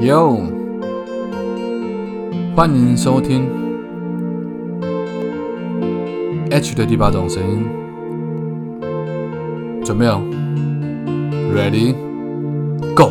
Yo，，欢迎收听 H 的第八种声音，准备哦？Ready, Go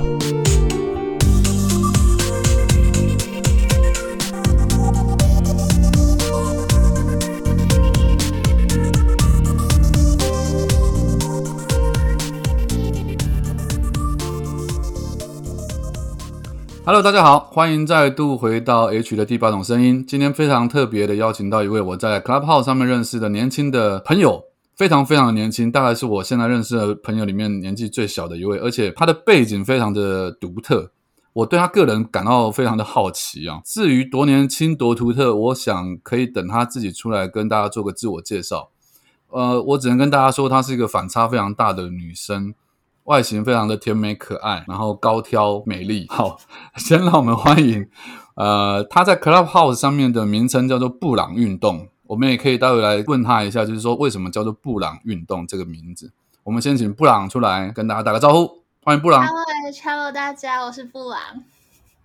Hello，大家好，欢迎再度回到 H 的第八种声音。今天非常特别的邀请到一位我在 Clubhouse 上面认识的年轻的朋友，非常非常的年轻，大概是我现在认识的朋友里面年纪最小的一位，而且他的背景非常的独特，我对他个人感到非常的好奇啊。至于多年轻多独特，我想可以等他自己出来跟大家做个自我介绍。呃，我只能跟大家说，她是一个反差非常大的女生。外形非常的甜美可爱，然后高挑美丽。好，先让我们欢迎，呃，他在 Clubhouse 上面的名称叫做布朗运动。我们也可以待会来问他一下，就是说为什么叫做布朗运动这个名字。我们先请布朗出来跟大家打个招呼，欢迎布朗。Hello，Hello，大家，我是布朗。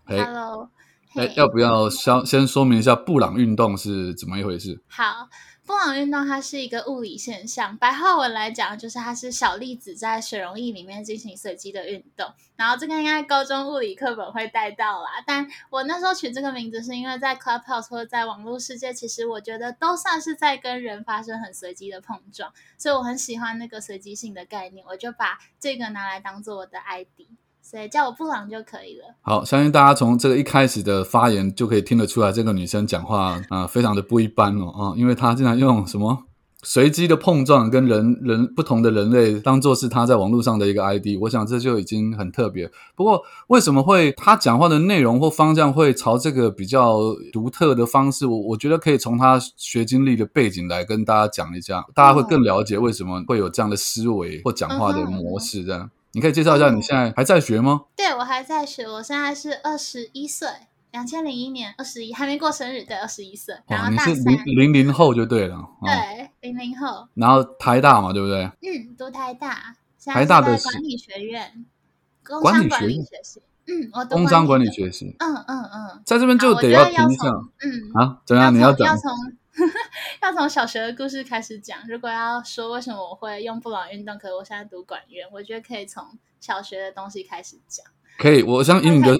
Hello，哎，要不要先先说明一下布朗运动是怎么一回事？好。布朗运动它是一个物理现象，白话文来讲就是它是小粒子在水溶液里面进行随机的运动。然后这个应该高中物理课本会带到啦，但我那时候取这个名字是因为在 Clubhouse 或在网络世界，其实我觉得都算是在跟人发生很随机的碰撞，所以我很喜欢那个随机性的概念，我就把这个拿来当做我的 ID。所以叫我布朗就可以了。好，相信大家从这个一开始的发言就可以听得出来，这个女生讲话啊，非常的不一般哦啊，因为她经常用什么随机的碰撞跟人人不同的人类当做是她在网络上的一个 ID，我想这就已经很特别。不过为什么会她讲话的内容或方向会朝这个比较独特的方式？我我觉得可以从她学经历的背景来跟大家讲一下，大家会更了解为什么会有这样的思维或讲话的模式这样。你可以介绍一下你现在还在学吗？对，我还在学，我现在是二十一岁，两千零一年二十一，还没过生日，对，二十一岁。然后你是零零零后就对了，对，零零后。然后台大嘛，对不对？嗯，读台大，台大的管理学院，管理学院。嗯，我工商管理学习。嗯嗯嗯，在这边就得要评一下。嗯啊，怎样？你要讲？要从 小学的故事开始讲。如果要说为什么我会用布朗运动，可是我现在读管院，我觉得可以从小学的东西开始讲。可以，我相信你的？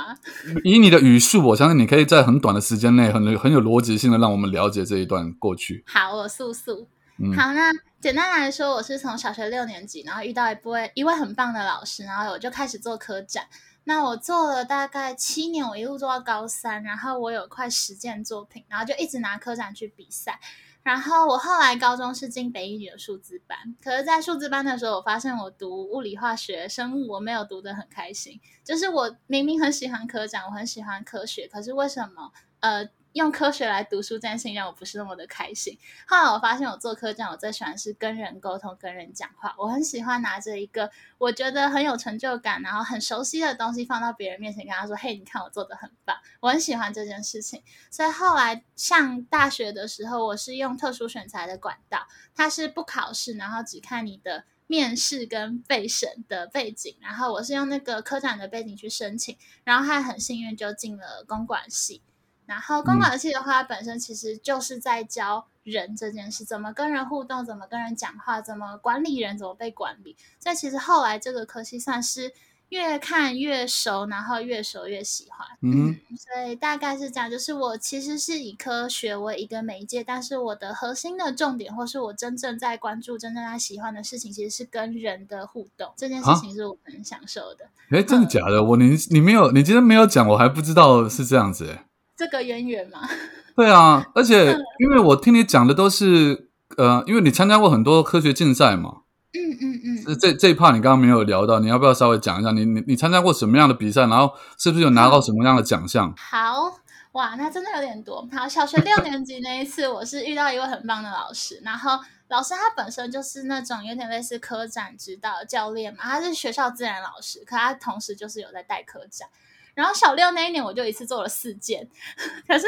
以你的语速，我相信你可以在很短的时间内，很很有逻辑性的让我们了解这一段过去。好，我速速。好，那简单来说，我是从小学六年级，然后遇到一位一位很棒的老师，然后我就开始做科展。那我做了大概七年，我一路做到高三，然后我有块实践作品，然后就一直拿科展去比赛。然后我后来高中是进北一女的数字班，可是，在数字班的时候，我发现我读物理、化学、生物，我没有读得很开心。就是我明明很喜欢科展，我很喜欢科学，可是为什么呃？用科学来读书这件事情让我不是那么的开心。后来我发现，我做科长，我最喜欢是跟人沟通、跟人讲话。我很喜欢拿着一个我觉得很有成就感，然后很熟悉的东西放到别人面前，跟他说：“嘿，你看我做的很棒。”我很喜欢这件事情。所以后来上大学的时候，我是用特殊选材的管道，它是不考试，然后只看你的面试跟备审的背景。然后我是用那个科长的背景去申请，然后还很幸运就进了公管系。然后公管系的话，本身其实就是在教人这件事，怎么跟人互动，怎么跟人讲话，怎么管理人，怎么被管理。所以其实后来这个科系算是越看越熟，然后越熟越喜欢。嗯，所以大概是这样，就是我其实是以科学为一个媒介，但是我的核心的重点，或是我真正在关注、真正在喜欢的事情，其实是跟人的互动。这件事情是我很享受的。哎，真的假的？我你你没有，你今天没有讲，我还不知道是这样子。哎。这个渊源嘛？对啊，而且因为我听你讲的都是呃，因为你参加过很多科学竞赛嘛。嗯嗯嗯。这这一 part 你刚刚没有聊到，你要不要稍微讲一下？你你你参加过什么样的比赛？然后是不是有拿到什么样的奖项？好哇，那真的有点多。好，小学六年级那一次，我是遇到一位很棒的老师，然后老师他本身就是那种有点类似科展指导教练嘛，他是学校自然老师，可他同时就是有在带科展。然后小六那一年，我就一次做了四件。可是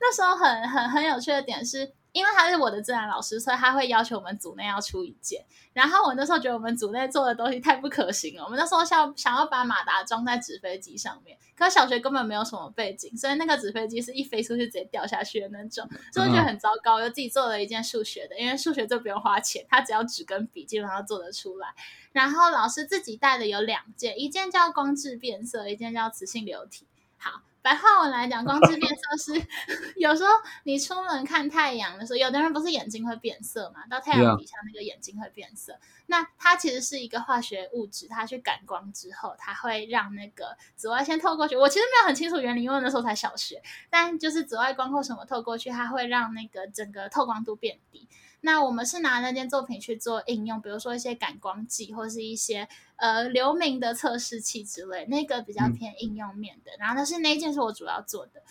那时候很很很有趣的点是，因为他是我的自然老师，所以他会要求我们组内要出一件。然后我那时候觉得我们组内做的东西太不可行了。我们那时候想想要把马达装在纸飞机上面，可小学根本没有什么背景，所以那个纸飞机是一飞出去直接掉下去的那种，所以我觉得很糟糕。就自己做了一件数学的，因为数学就不用花钱，他只要纸跟笔，基本上做得出来。然后老师自己带的有两件，一件叫光质变色，一件叫磁性流体。好。白话文来讲，光之变色是 有时候你出门看太阳的时候，有的人不是眼睛会变色嘛？到太阳底下那个眼睛会变色。那它其实是一个化学物质，它去感光之后，它会让那个紫外线透过去。我其实没有很清楚原理，因为那时候才小学。但就是紫外光或什么透过去，它会让那个整个透光度变低。那我们是拿那件作品去做应用，比如说一些感光剂或是一些呃流明的测试器之类，那个比较偏应用面的。然后但是那一件是我主要做的。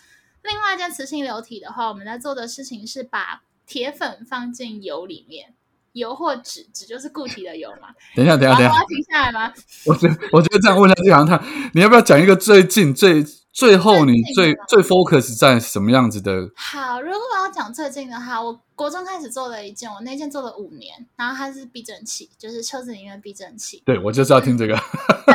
另外一件磁性流体的话，我们在做的事情是把铁粉放进油里面，油或纸，纸就是固体的油嘛。等一下，等一下，等一下，我要停下来吗？我觉我觉得这样问下去，好像你要不要讲一个最近最？最后，你最最 focus 在什么样子的？好，如果我要讲最近的话，我国中开始做了一件，我那件做了五年，然后它是避震器，就是车子里面避震器。对，我就是要听这个。对，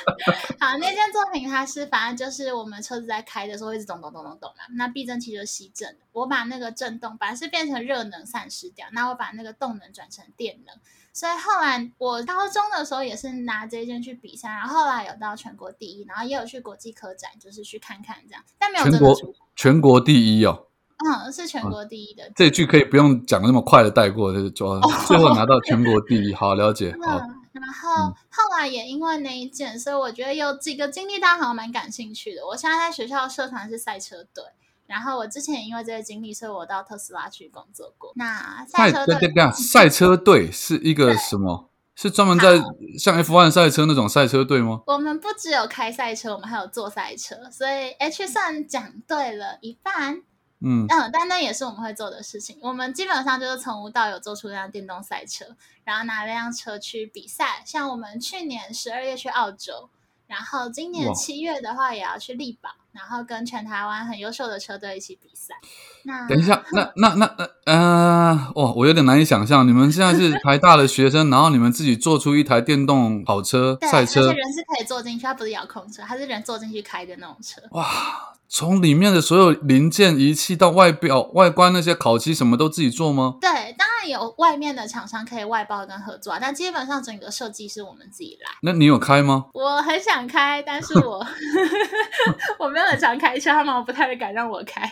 好，那件作品它是反正就是我们车子在开的时候一直咚咚咚咚咚嘛，那避震器就是吸震，我把那个震动本来是变成热能散失掉，那我把那个动能转成电能。所以后来我高中的时候也是拿这件去比赛，然后后来有到全国第一，然后也有去国际科展，就是去看看这样，但没有全国全国第一哦，嗯，是全国第一的。这句可以不用讲那么快的带过，就是 说最后拿到全国第一，好了解。好，然后后来也因为那一件，所以我觉得有几个经历，大家好像蛮感兴趣的。我现在在学校社团是赛车队。然后我之前因为这个经历，所以我到特斯拉去工作过。那赛车队，赛车队是一个什么？是专门在像 F1 赛车那种赛车队吗？我们不只有开赛车，我们还有坐赛车，所以 H 算讲对了一半。嗯嗯，但那也是我们会做的事情。我们基本上就是从无到有做出一辆电动赛车，然后拿那辆车去比赛。像我们去年十二月去澳洲。然后今年七月的话，也要去力宝，然后跟全台湾很优秀的车队一起比赛。那等一下，那 那那那，呃，哇，我有点难以想象，你们现在是台大的学生，然后你们自己做出一台电动跑车赛车，而且人是可以坐进去，它不是遥控车，它是人坐进去开的那种车。哇！从里面的所有零件、仪器到外表、外观那些烤漆，什么都自己做吗？对，当然有外面的厂商可以外包跟合作，啊但基本上整个设计是我们自己来。那你有开吗？我很想开，但是我 我没有很常开车，他们不太敢让我开。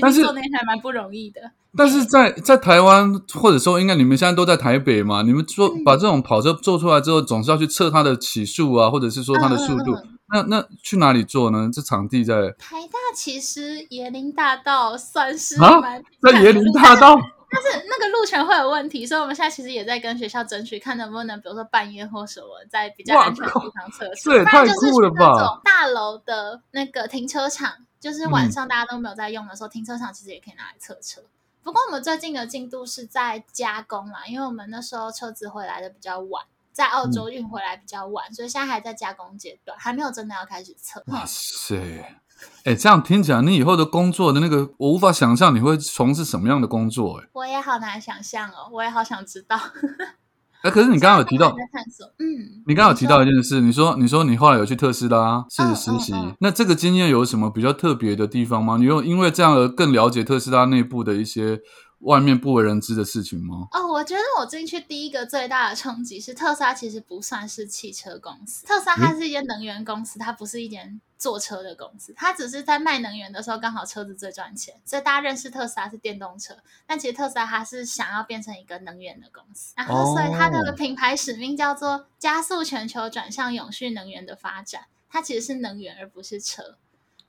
但是做那台蛮不容易的。但是在在台湾，或者说应该你们现在都在台北嘛？你们做把这种跑车做出来之后，总是要去测它的起速啊，或者是说它的速度。那那去哪里做呢？这场地在台大，其实椰林大道算是啊，在椰林大道，但是那个路程会有问题，所以我们现在其实也在跟学校争取，看能不能，比如说半夜或什么，在比较安全的地方测试。这也太酷了吧！大楼的那个停车场，就是晚上大家都没有在用的时候，停车场其实也可以拿来测车。不过我们最近的进度是在加工啦，因为我们那时候车子回来的比较晚。在澳洲运回来比较晚，所以现在还在加工阶段，还没有真的要开始测。哇塞，哎，这样听起来，你以后的工作的那个，我无法想象你会从事什么样的工作。哎，我也好难想象哦，我也好想知道。哎，可是你刚刚有提到探索，嗯，你刚刚有提到一件事，你说你说你后来有去特斯拉是实习，那这个经验有什么比较特别的地方吗？你有因为这样而更了解特斯拉内部的一些？外面不为人知的事情吗？哦，我觉得我进去第一个最大的冲击是特斯拉其实不算是汽车公司，特斯拉它是一间能源公司，它不是一间坐车的公司，它只是在卖能源的时候刚好车子最赚钱，所以大家认识特斯拉是电动车，但其实特斯拉它是想要变成一个能源的公司，然后所以它的品牌使命叫做加速全球转向永续能源的发展，它其实是能源而不是车。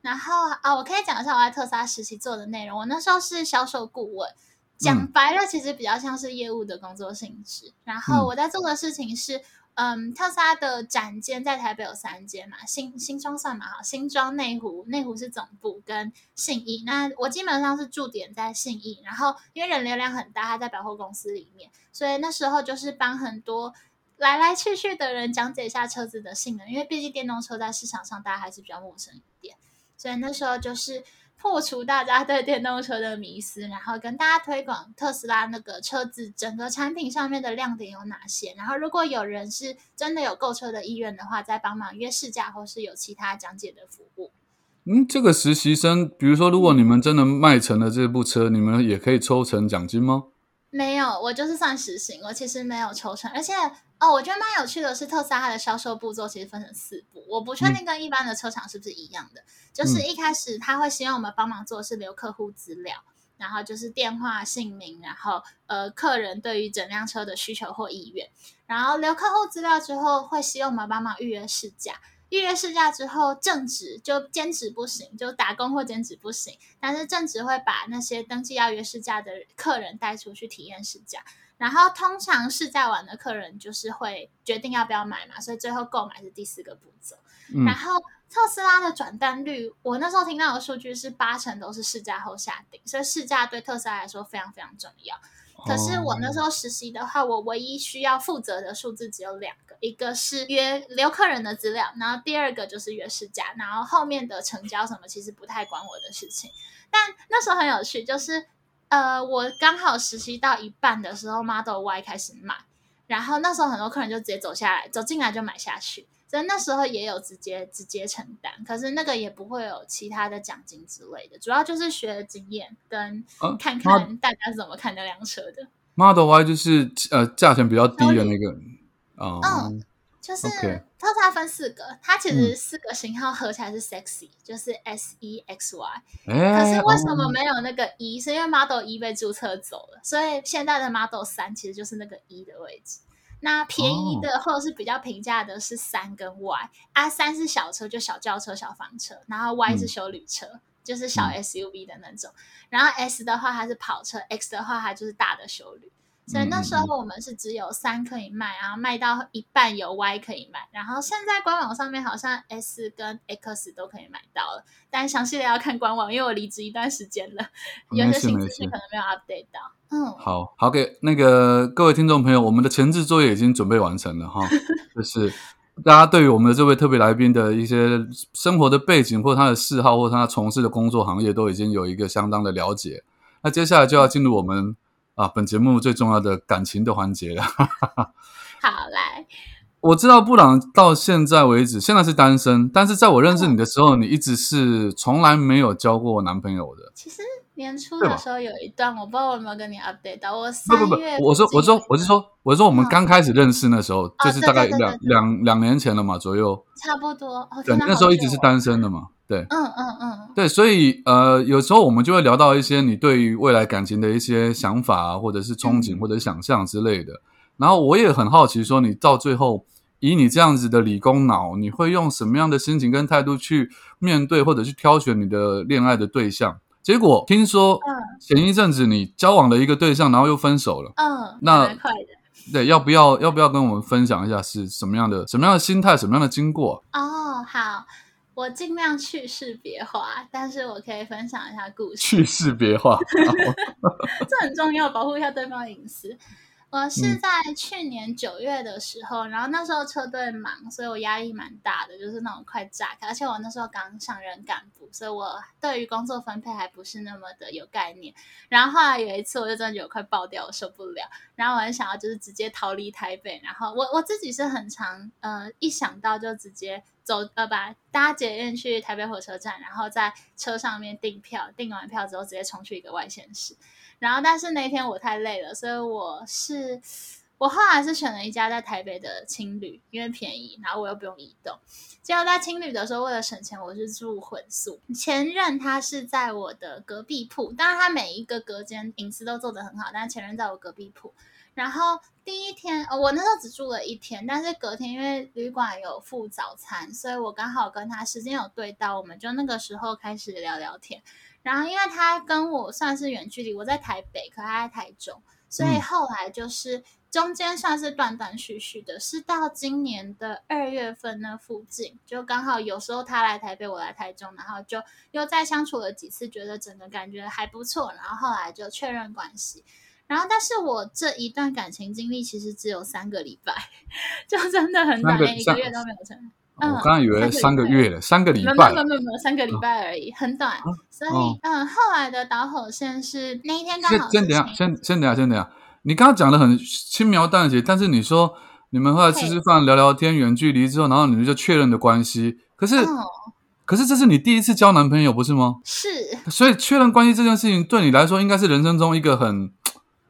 然后啊，我可以讲一下我在特斯拉实习做的内容，我那时候是销售顾问。讲白了，其实比较像是业务的工作性质。然后我在做的事情是，嗯，特斯拉的展间在台北有三间嘛，新新庄算嘛，好，新庄内湖，内湖是总部跟信义。那我基本上是驻点在信义，然后因为人流量很大，它在百货公司里面，所以那时候就是帮很多来来去去的人讲解一下车子的性能，因为毕竟电动车在市场上大家还是比较陌生一点，所以那时候就是。破除大家对电动车的迷思，然后跟大家推广特斯拉那个车子整个产品上面的亮点有哪些。然后如果有人是真的有购车的意愿的话，再帮忙约试驾或是有其他讲解的服务。嗯，这个实习生，比如说如果你们真的卖成了这部车，你们也可以抽成奖金吗？没有，我就是算实行，我其实没有抽成，而且哦，我觉得蛮有趣的是，特斯拉它的销售步骤其实分成四步，我不确定跟一般的车厂是不是一样的。就是一开始他会希望我们帮忙做的是留客户资料，然后就是电话、姓名，然后呃客人对于整辆车的需求或意愿，然后留客户资料之后会希望我们帮忙预约试驾。预约试驾之后，正职就兼职不行，就打工或兼职不行。但是正职会把那些登记要约试驾的客人带出去体验试驾，然后通常试驾完的客人就是会决定要不要买嘛，所以最后购买是第四个步骤。然后特斯拉的转单率，我那时候听到的数据是八成都是试驾后下定，所以试驾对特斯拉来说非常非常重要。可是我那时候实习的话，我唯一需要负责的数字只有两个，一个是约留客人的资料，然后第二个就是约试驾，然后后面的成交什么其实不太管我的事情。但那时候很有趣，就是呃，我刚好实习到一半的时候，Model Y 开始卖，然后那时候很多客人就直接走下来，走进来就买下去。所以那时候也有直接直接承担，可是那个也不会有其他的奖金之类的，主要就是学经验跟看看大家怎么看那辆车的。Model Y 就是呃价钱比较低的那个，嗯，就是它它分四个，它其实四个型号合起来是 Sexy，就是 S E X Y。可是为什么没有那个一？是因为 Model 一被注册走了，所以现在的 Model 三其实就是那个一的位置。那便宜的或者是比较平价的是三跟 Y 啊，三是小车，就小轿车、小房车，然后 Y 是修旅车，就是小 SUV 的那种，然后 S 的话它是跑车，X 的话它就是大的修旅。所以那时候我们是只有三可以卖，然后卖到一半有 Y 可以卖，然后现在官网上面好像 S 跟 X 都可以买到了，但详细的要看官网，因为我离职一段时间了，有些新资讯可能没有 update 到。嗯，好好给那个各位听众朋友，我们的前置作业已经准备完成了哈，就 是大家对于我们的这位特别来宾的一些生活的背景或他的嗜好或他从事的工作行业都已经有一个相当的了解，那接下来就要进入我们。啊，本节目最重要的感情的环节了。好，来，我知道布朗到现在为止现在是单身，但是在我认识你的时候，你一直是从来没有交过男朋友的。其实年初的时候有一段，我不知道有没有跟你 update 到。我三月，我说，我说，我是说，我是说，我们刚开始认识那时候，就是大概两两两年前了嘛，左右。差不多。对，那时候一直是单身的嘛。对，嗯嗯嗯，对，所以呃，有时候我们就会聊到一些你对于未来感情的一些想法啊，或者是憧憬或者想象之类的。然后我也很好奇，说你到最后以你这样子的理工脑，你会用什么样的心情跟态度去面对或者去挑选你的恋爱的对象？结果听说，前一阵子你交往了一个对象，然后又分手了。嗯，那快的对，要不要要不要跟我们分享一下是什么样的什么样的心态，什么样的经过？哦，好。我尽量去世别化，但是我可以分享一下故事。去世别化，这很重要，保护一下对方的隐私。我是在去年九月的时候，然后那时候车队忙，所以我压力蛮大的，就是那种快炸开。而且我那时候刚上任干部，所以我对于工作分配还不是那么的有概念。然后后来有一次，我就真的有快爆掉，我受不了。然后我很想要就是直接逃离台北。然后我我自己是很常呃，一想到就直接走呃，把搭捷运去台北火车站，然后在车上面订票，订完票之后直接冲去一个外县市。然后，但是那天我太累了，所以我是我后来是选了一家在台北的青旅，因为便宜，然后我又不用移动。结果在青旅的时候，为了省钱，我是住混宿。前任他是在我的隔壁铺，当然他每一个隔间隐私都做得很好，但前任在我隔壁铺。然后第一天，呃我那时候只住了一天，但是隔天因为旅馆有附早餐，所以我刚好跟他时间有对到，我们就那个时候开始聊聊天。然后，因为他跟我算是远距离，我在台北，可他在台中，所以后来就是中间算是断断续续的，是到今年的二月份那附近，就刚好有时候他来台北，我来台中，然后就又再相处了几次，觉得整个感觉还不错，然后后来就确认关系。然后，但是我这一段感情经历其实只有三个礼拜，就真的很短，连一个月都没有成。嗯我刚刚以为三个月了，三个礼拜，没有没有没有三个礼拜而已，很短。所以嗯，后来的导火线是那一天刚好。先等下，先先等下，先等下。你刚刚讲的很轻描淡写，但是你说你们后来吃吃饭、聊聊天、远距离之后，然后你们就确认的关系。可是，可是这是你第一次交男朋友，不是吗？是。所以确认关系这件事情对你来说，应该是人生中一个很。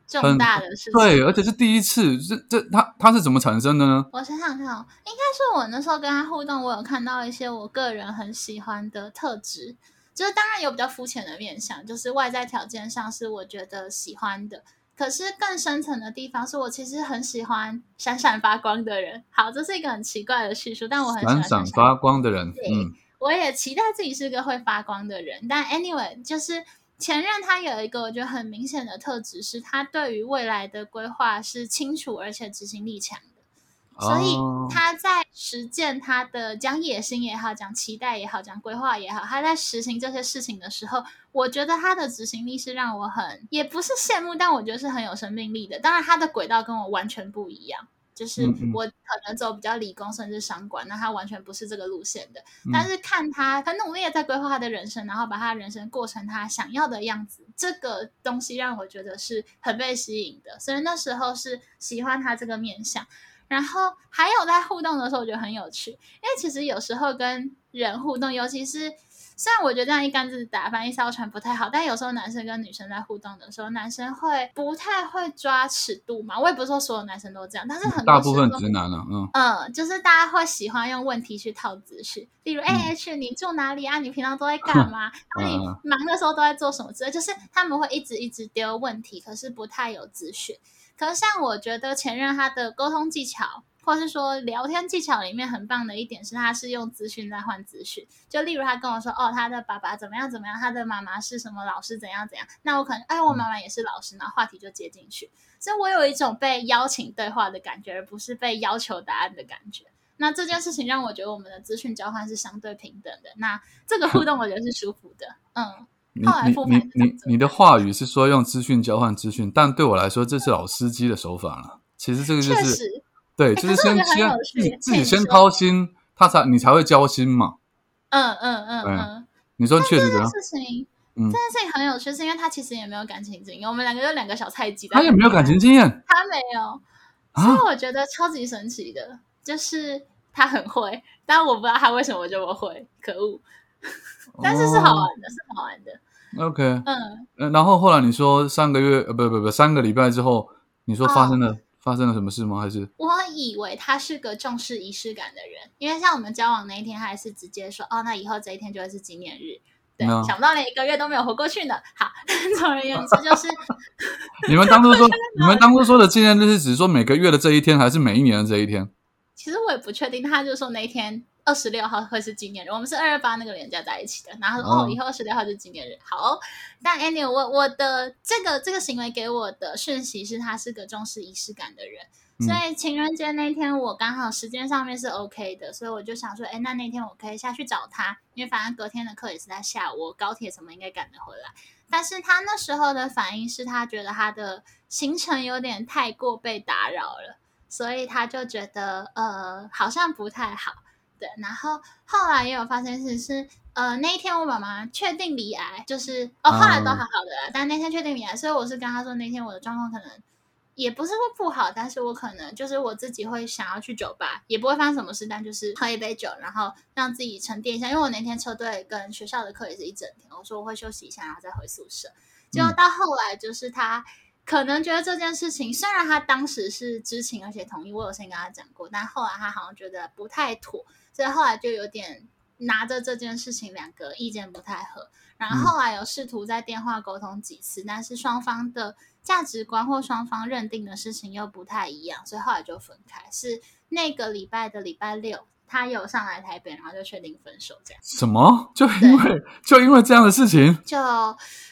重大的事情，对，而且是第一次，这这他他是怎么产生的呢？我想想看哦，应该是我那时候跟他互动，我有看到一些我个人很喜欢的特质，就是当然有比较肤浅的面相，就是外在条件上是我觉得喜欢的，可是更深层的地方是我其实很喜欢闪闪发光的人。好，这是一个很奇怪的叙述，但我很喜欢闪闪发光的人。嗯，我也期待自己是个会发光的人，但 anyway 就是。前任他有一个我觉得很明显的特质，是他对于未来的规划是清楚而且执行力强的，所以他在实践他的讲野心也好，讲期待也好，讲规划也好，他在实行这些事情的时候，我觉得他的执行力是让我很也不是羡慕，但我觉得是很有生命力的。当然，他的轨道跟我完全不一样。就是我可能走比较理工甚至商管，那他完全不是这个路线的。但是看他很努力的在规划他的人生，然后把他人生过成他想要的样子，这个东西让我觉得是很被吸引的。所以那时候是喜欢他这个面相。然后还有在互动的时候，我觉得很有趣，因为其实有时候跟人互动，尤其是。虽然我觉得这样一竿子打翻一艘船不太好，但有时候男生跟女生在互动的时候，男生会不太会抓尺度嘛。我也不是说所有男生都这样，但是很大部分直男了，嗯嗯，就是大家会喜欢用问题去套姿势，例如 A H 你住哪里啊？你平常都在 干嘛？那你忙的时候都在做什么之类，就是他们会一直一直丢问题，可是不太有资讯。可是像我觉得前任他的沟通技巧。或是说聊天技巧里面很棒的一点是，他是用资讯在换资讯。就例如他跟我说，哦，他的爸爸怎么样怎么样，他的妈妈是什么老师怎样怎样。那我可能，哎，我妈妈也是老师，然后话题就接进去。所以我有一种被邀请对话的感觉，而不是被要求答案的感觉。那这件事情让我觉得我们的资讯交换是相对平等的。那这个互动我觉得是舒服的。嗯，你你你你你的话语是说用资讯交换资讯，但对我来说这是老司机的手法了。其实这个就是。对，就是先先自己自己先掏心，他才你才会交心嘛。嗯嗯嗯嗯，你说确实这件事情，这件事情很有趣，是因为他其实也没有感情经验，我们两个就两个小菜鸡。他也没有感情经验，他没有，所以我觉得超级神奇的，就是他很会，但我不知道他为什么这么会，可恶。但是是好玩的，是好玩的。OK，嗯，然后后来你说三个月，呃，不不不，三个礼拜之后，你说发生了。发生了什么事吗？还是我以为他是个重视仪式感的人，因为像我们交往那一天，他还是直接说：“哦，那以后这一天就会是纪念日。”对，想不到连一个月都没有活过去呢。好，总而言之就是，你们当初说，你们当初说的纪念日是指说每个月的这一天，还是每一年的这一天？其实我也不确定，他就说那一天。二十六号会是纪念日，我们是二二八那个连假在一起的。然后说哦，以后二十六号是纪念日。好，但 Annie，我我的这个这个行为给我的讯息是，他是个重视仪式感的人。所以情人节那天，我刚好时间上面是 OK 的，所以我就想说，哎，那那天我可以下去找他，因为反正隔天的课也是在下午，我高铁什么应该赶得回来。但是他那时候的反应是他觉得他的行程有点太过被打扰了，所以他就觉得呃，好像不太好。对，然后后来也有发生事是，呃，那一天我妈妈确定离癌，就是哦，后来都好好的啦，但那天确定离癌，所以我是跟她说，那天我的状况可能也不是说不好，但是我可能就是我自己会想要去酒吧，也不会发生什么事，但就是喝一杯酒，然后让自己沉淀一下，因为我那天车队跟学校的课也是一整天，我说我会休息一下，然后再回宿舍。结果到后来就是他。可能觉得这件事情，虽然他当时是知情而且同意，我有先跟他讲过，但后来他好像觉得不太妥，所以后来就有点拿着这件事情，两个意见不太合。然后后来有试图在电话沟通几次，但是双方的价值观或双方认定的事情又不太一样，所以后来就分开。是那个礼拜的礼拜六，他有上来台北，然后就确定分手，这样。什么？就因为就因为这样的事情？就。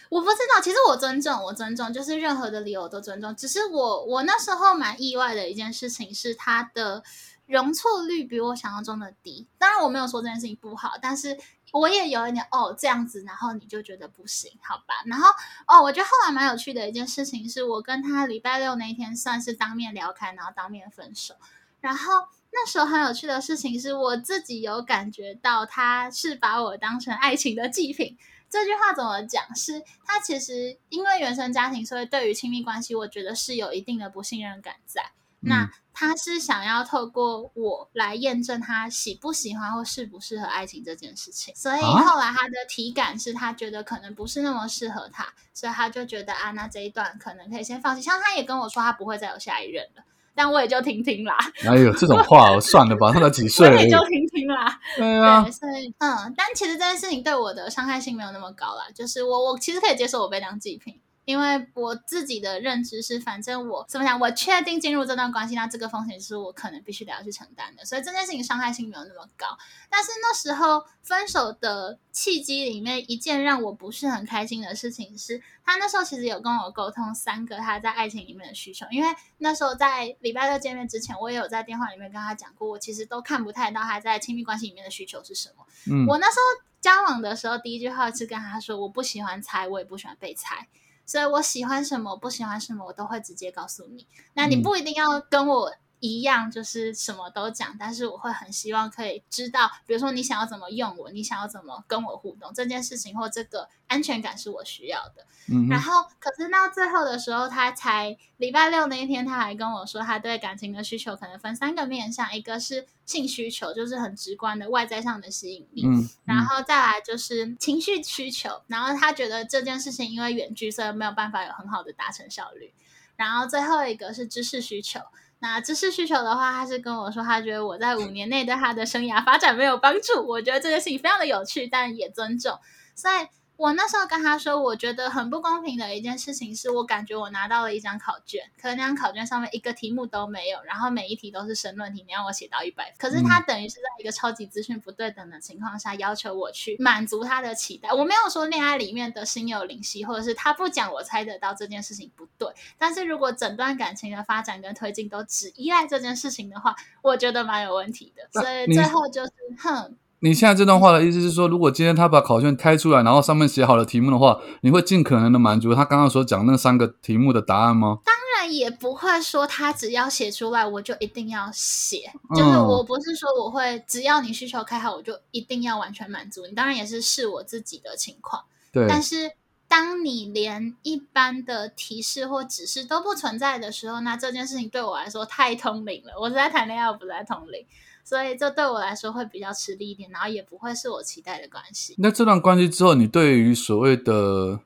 我不知道，其实我尊重，我尊重，就是任何的理由都尊重。只是我，我那时候蛮意外的一件事情是，他的容错率比我想象中的低。当然，我没有说这件事情不好，但是我也有一点哦这样子，然后你就觉得不行，好吧？然后哦，我觉得后来蛮有趣的一件事情是，我跟他礼拜六那一天算是当面聊开，然后当面分手。然后那时候很有趣的事情是我自己有感觉到他是把我当成爱情的祭品。这句话怎么讲？是他其实因为原生家庭，所以对于亲密关系，我觉得是有一定的不信任感在。那他是想要透过我来验证他喜不喜欢或适不适合爱情这件事情。所以后来他的体感是他觉得可能不是那么适合他，所以他就觉得啊，那这一段可能可以先放弃。像他也跟我说，他不会再有下一任了。但我也就听听啦。哎呦，这种话 算了吧，他才几岁？我也就听听啦。对啊，所以嗯，但其实这件事情对我的伤害性没有那么高啦。就是我，我其实可以接受我被当祭品。因为我自己的认知是，反正我怎么讲，我确定进入这段关系，那这个风险是我可能必须得要去承担的，所以这件事情伤害性没有那么高。但是那时候分手的契机里面，一件让我不是很开心的事情是，他那时候其实有跟我沟通三个他在爱情里面的需求，因为那时候在礼拜六见面之前，我也有在电话里面跟他讲过，我其实都看不太到他在亲密关系里面的需求是什么。嗯，我那时候交往的时候，第一句话是跟他说，我不喜欢猜，我也不喜欢被猜。所以我喜欢什么，不喜欢什么，我都会直接告诉你。那你不一定要跟我。一样就是什么都讲，但是我会很希望可以知道，比如说你想要怎么用我，你想要怎么跟我互动，这件事情或这个安全感是我需要的。嗯，然后可是到最后的时候，他才礼拜六那一天，他还跟我说，他对感情的需求可能分三个面向，一个是性需求，就是很直观的外在上的吸引力，嗯，然后再来就是情绪需求，然后他觉得这件事情因为远距，所以没有办法有很好的达成效率，然后最后一个是知识需求。那知识需求的话，他是跟我说，他觉得我在五年内对他的生涯发展没有帮助。我觉得这件事情非常的有趣，但也尊重，所以。我那时候跟他说，我觉得很不公平的一件事情是，我感觉我拿到了一张考卷，可是那张考卷上面一个题目都没有，然后每一题都是申论题，你让我写到一百分，可是他等于是在一个超级资讯不对等的情况下，要求我去满足他的期待。我没有说恋爱里面的心有灵犀，或者是他不讲我猜得到这件事情不对，但是如果整段感情的发展跟推进都只依赖这件事情的话，我觉得蛮有问题的。所以最后就是哼。你现在这段话的意思是说，如果今天他把考卷开出来，然后上面写好了题目的话，你会尽可能的满足他刚刚所讲那三个题目的答案吗？当然也不会说他只要写出来我就一定要写，就是我不是说我会只要你需求开好我就一定要完全满足你。当然也是视我自己的情况。对。但是当你连一般的提示或指示都不存在的时候，那这件事情对我来说太通灵了。我是在谈恋爱，我不在通灵。所以这对我来说会比较吃力一点，然后也不会是我期待的关系。那这段关系之后，你对于所谓的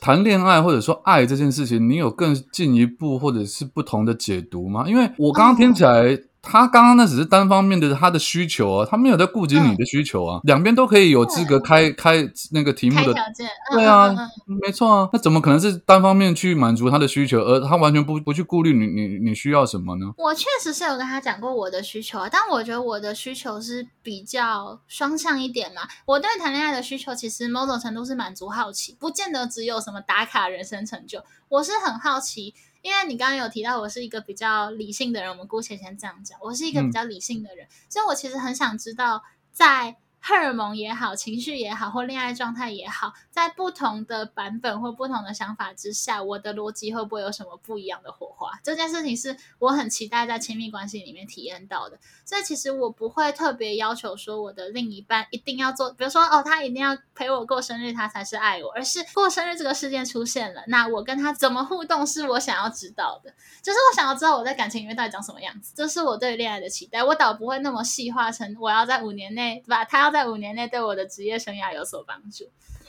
谈恋爱或者说爱这件事情，你有更进一步或者是不同的解读吗？因为我刚刚听起来。他刚刚那只是单方面的他的需求啊，他没有在顾及你的需求啊，两边都可以有资格开开那个题目的，对啊，没错啊，那怎么可能是单方面去满足他的需求，而他完全不不去顾虑你你你需要什么呢？我确实是有跟他讲过我的需求啊，但我觉得我的需求是比较双向一点嘛。我对谈恋爱的需求其实某种程度是满足好奇，不见得只有什么打卡人生成就，我是很好奇。因为你刚刚有提到我是一个比较理性的人，我们姑且先这样讲，我是一个比较理性的人，所以我其实很想知道在。荷尔蒙也好，情绪也好，或恋爱状态也好，在不同的版本或不同的想法之下，我的逻辑会不会有什么不一样的火花？这件事情是我很期待在亲密关系里面体验到的。所以其实我不会特别要求说我的另一半一定要做，比如说哦，他一定要陪我过生日，他才是爱我，而是过生日这个事件出现了，那我跟他怎么互动是我想要知道的，就是我想要知道我在感情里面到底长什么样子，这是我对恋爱的期待。我倒不会那么细化成我要在五年内，对吧？他要在。五年内对我的职业生涯有所帮助，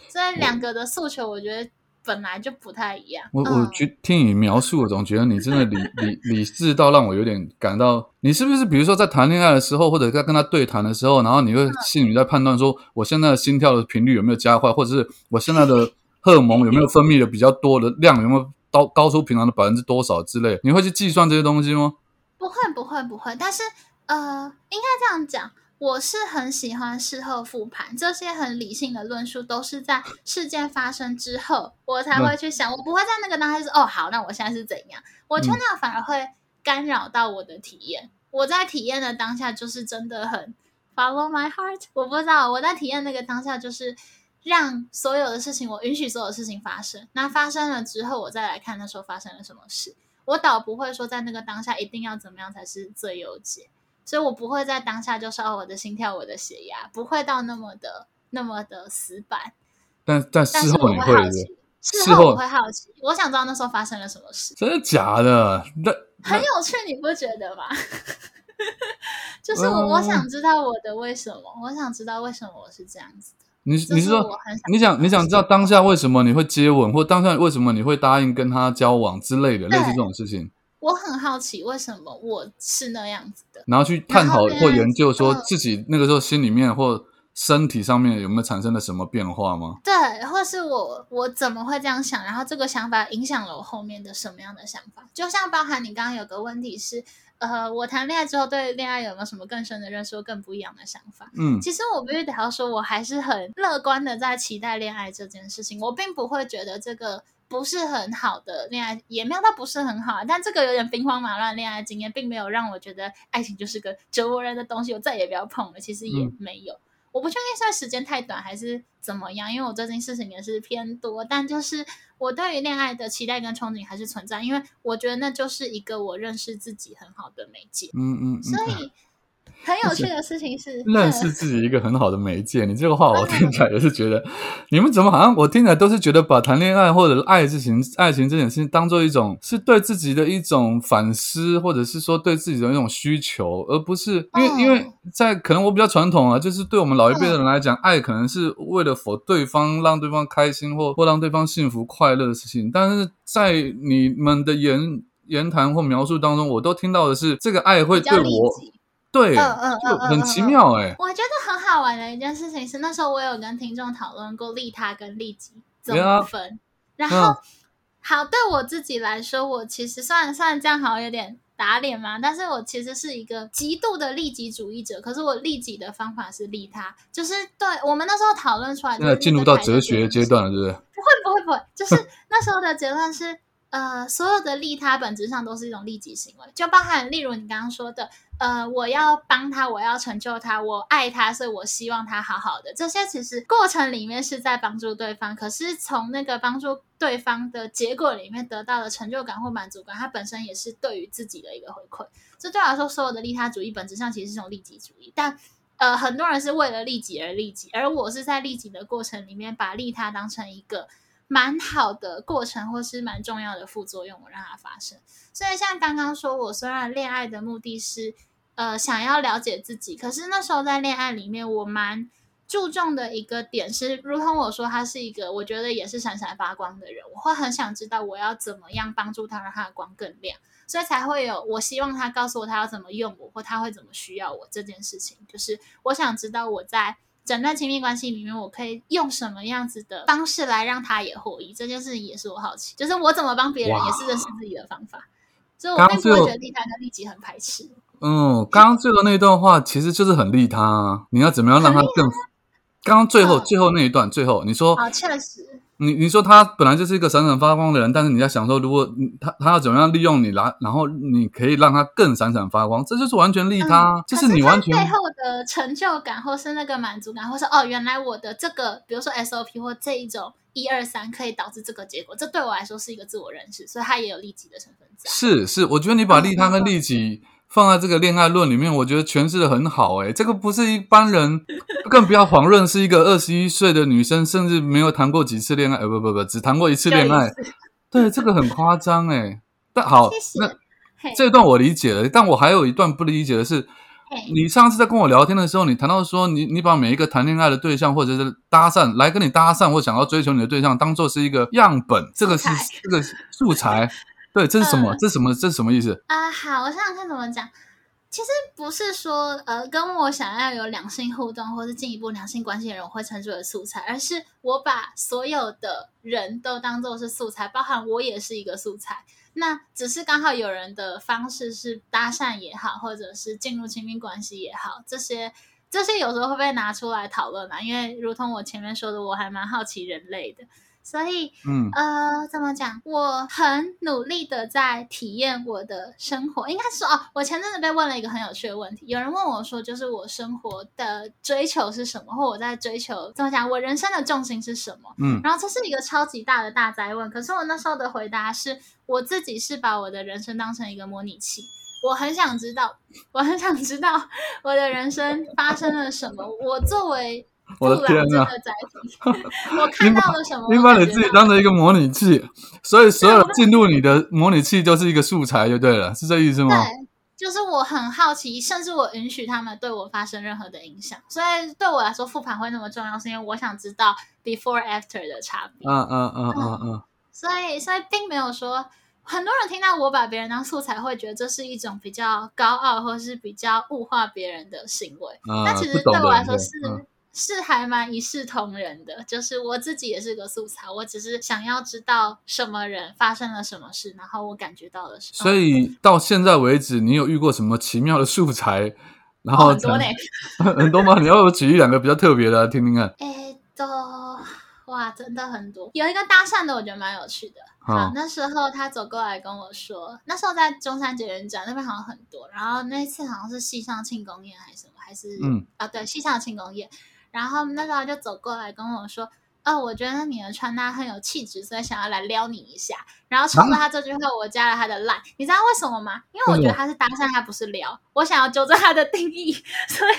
所以两个的诉求，我觉得本来就不太一样。我我觉听你描述，我总觉得你真的理理理智到让我有点感到，你是不是比如说在谈恋爱的时候，或者在跟他对谈的时候，然后你会心里在判断说，我现在的心跳的频率有没有加快，或者是我现在的 荷尔蒙有没有分泌的比较多的量，有没有高高出平常的百分之多少之类？你会去计算这些东西吗？不会，不会，不会。但是呃，应该这样讲。我是很喜欢事后复盘，这些很理性的论述都是在事件发生之后，我才会去想。我不会在那个当下说哦好，那我现在是怎样？我觉得那样反而会干扰到我的体验。我在体验的当下就是真的很 follow my heart。我不知道我在体验那个当下就是让所有的事情，我允许所有事情发生。那发生了之后，我再来看那时候发生了什么事。我倒不会说在那个当下一定要怎么样才是最优解。所以我不会在当下就说我的心跳、我的血压不会到那么的、那么的死板。但但事后你会的，事后我会好奇，我想知道那时候发生了什么事。真的假的？那 很有趣，你不觉得吗？就是我，我想知道我的为什么，我想知道为什么我是这样子的。你你是说，你想你想知道当下为什么你会接吻，或当下为什么你会答应跟他交往之类的，类似这种事情。我很好奇为什么我是那样子的，然后去探讨或研究，说自己那个时候心里面或身体上面有没有产生了什么变化吗？对，或是我我怎么会这样想？然后这个想法影响了我后面的什么样的想法？就像包含你刚刚有个问题是。呃，我谈恋爱之后对恋爱有没有什么更深的认识，更不一样的想法？嗯，其实我必须得要说，我还是很乐观的在期待恋爱这件事情。我并不会觉得这个不是很好的恋爱，也没有到不是很好，但这个有点兵荒马乱恋爱经验，并没有让我觉得爱情就是个折磨人的东西，我再也不要碰了。其实也没有。我不确定是时间太短还是怎么样，因为我最近事情也是偏多，但就是我对于恋爱的期待跟憧憬还是存在，因为我觉得那就是一个我认识自己很好的媒介。嗯嗯，所以。很有趣的事情是认识 自己一个很好的媒介。你这个话我听起来也是觉得，你们怎么好像我听起来都是觉得把谈恋爱或者爱情、爱情这件事情当做一种是对自己的一种反思，或者是说对自己的一种需求，而不是因为因为在可能我比较传统啊，就是对我们老一辈的人来讲，爱可能是为了否对方让对方开心或或让对方幸福快乐的事情，但是在你们的言言谈或描述当中，我都听到的是这个爱会对我。对，嗯嗯嗯很奇妙哎。我觉得很好玩的一件事情是，那时候我有跟听众讨论过利他跟利己怎么分。然后，好，对我自己来说，我其实虽然虽然这样好像有点打脸嘛，但是我其实是一个极度的利己主义者。可是我利己的方法是利他，就是对我们那时候讨论出来，那进入到哲学阶段了，是不是？不会不会不会，就是那时候的结论是。呃，所有的利他本质上都是一种利己行为，就包含例如你刚刚说的，呃，我要帮他，我要成就他，我爱他，所以我希望他好好的。这些其实过程里面是在帮助对方，可是从那个帮助对方的结果里面得到的成就感或满足感，它本身也是对于自己的一个回馈。这对我来说，所有的利他主义本质上其实是一种利己主义，但呃，很多人是为了利己而利己，而我是在利己的过程里面把利他当成一个。蛮好的过程，或是蛮重要的副作用，我让它发生。所以像刚刚说，我虽然恋爱的目的是，呃，想要了解自己，可是那时候在恋爱里面，我蛮注重的一个点是，如同我说，他是一个我觉得也是闪闪发光的人，我会很想知道我要怎么样帮助他，让他的光更亮，所以才会有我希望他告诉我他要怎么用我，或他会怎么需要我这件事情，就是我想知道我在。整段亲密关系里面，我可以用什么样子的方式来让他也获益？这件事情也是我好奇，就是我怎么帮别人，也是认识自己的方法。所以我并不会觉得利他跟利己很排斥。嗯，刚刚最后那一段话其实就是很利他，啊你要怎么样让他更？刚刚最后最后那一段，最后你说，啊，确实。你你说他本来就是一个闪闪发光的人，但是你在想说，如果他他要怎么样利用你来，然后你可以让他更闪闪发光，这就是完全利他，就是你完全背后的成就感，或是那个满足感，或是哦，原来我的这个，比如说 SOP 或这一种一二三可以导致这个结果，这对我来说是一个自我认识，所以他也有利己的成分在。是是，我觉得你把利他跟利己。放在这个恋爱论里面，我觉得诠释的很好。诶这个不是一般人，更不要遑论是一个二十一岁的女生，甚至没有谈过几次恋爱，呃，不不不，只谈过一次恋爱。对，这个很夸张诶但好，那这一段我理解了，但我还有一段不理解的是，你上次在跟我聊天的时候，你谈到说，你你把每一个谈恋爱的对象，或者是搭讪来跟你搭讪或想要追求你的对象，当做是一个样本，这个是这个素材。对，这是什么？这是什么？这是什么意思啊？好，我想想看怎么讲。其实不是说，呃，跟我想要有两性互动或是进一步两性关系的人，我会称之为素材，而是我把所有的人都当做是素材，包含我也是一个素材。那只是刚好有人的方式是搭讪也好，或者是进入亲密关系也好，这些这些有时候会被拿出来讨论嘛？因为如同我前面说的，我还蛮好奇人类的。所以，嗯，呃，怎么讲？我很努力的在体验我的生活。应该是，哦，我前阵子被问了一个很有趣的问题。有人问我说，就是我生活的追求是什么，或我在追求怎么讲？我人生的重心是什么？嗯，然后这是一个超级大的大灾问。可是我那时候的回答是，我自己是把我的人生当成一个模拟器。我很想知道，我很想知道我的人生发生了什么。我作为我的天呐，我 看到了什么？你把你自己当成一个模拟器，所以所有进入你的模拟器就是一个素材，就对了，是这意思吗？对，就是我很好奇，甚至我允许他们对我发生任何的影响。所以对我来说，复盘会那么重要，是因为我想知道 before after 的差别。嗯嗯嗯嗯嗯。所以，所以并没有说。很多人听到我把别人当素材，会觉得这是一种比较高傲，或是比较物化别人的行为。那其实对我来说是是还蛮一视同仁的，就是我自己也是个素材，我只是想要知道什么人发生了什么事，然后我感觉到了什么。所以到现在为止，你有遇过什么奇妙的素材？然后很多呢，很多吗？你要举一两个比较特别的听听看。哎，都哇，真的很多。有一个搭讪的，我觉得蛮有趣的。好，那时候他走过来跟我说，那时候在中山捷运站那边好像很多，然后那一次好像是西上庆功宴还是什么，还是嗯啊对，西上庆功宴，然后那时候就走过来跟我说，哦，我觉得你的穿搭很有气质，所以想要来撩你一下。然后冲着他这句话，我加了他的 line，你知道为什么吗？因为我觉得他是搭讪，他不是撩，我想要纠正他的定义，所以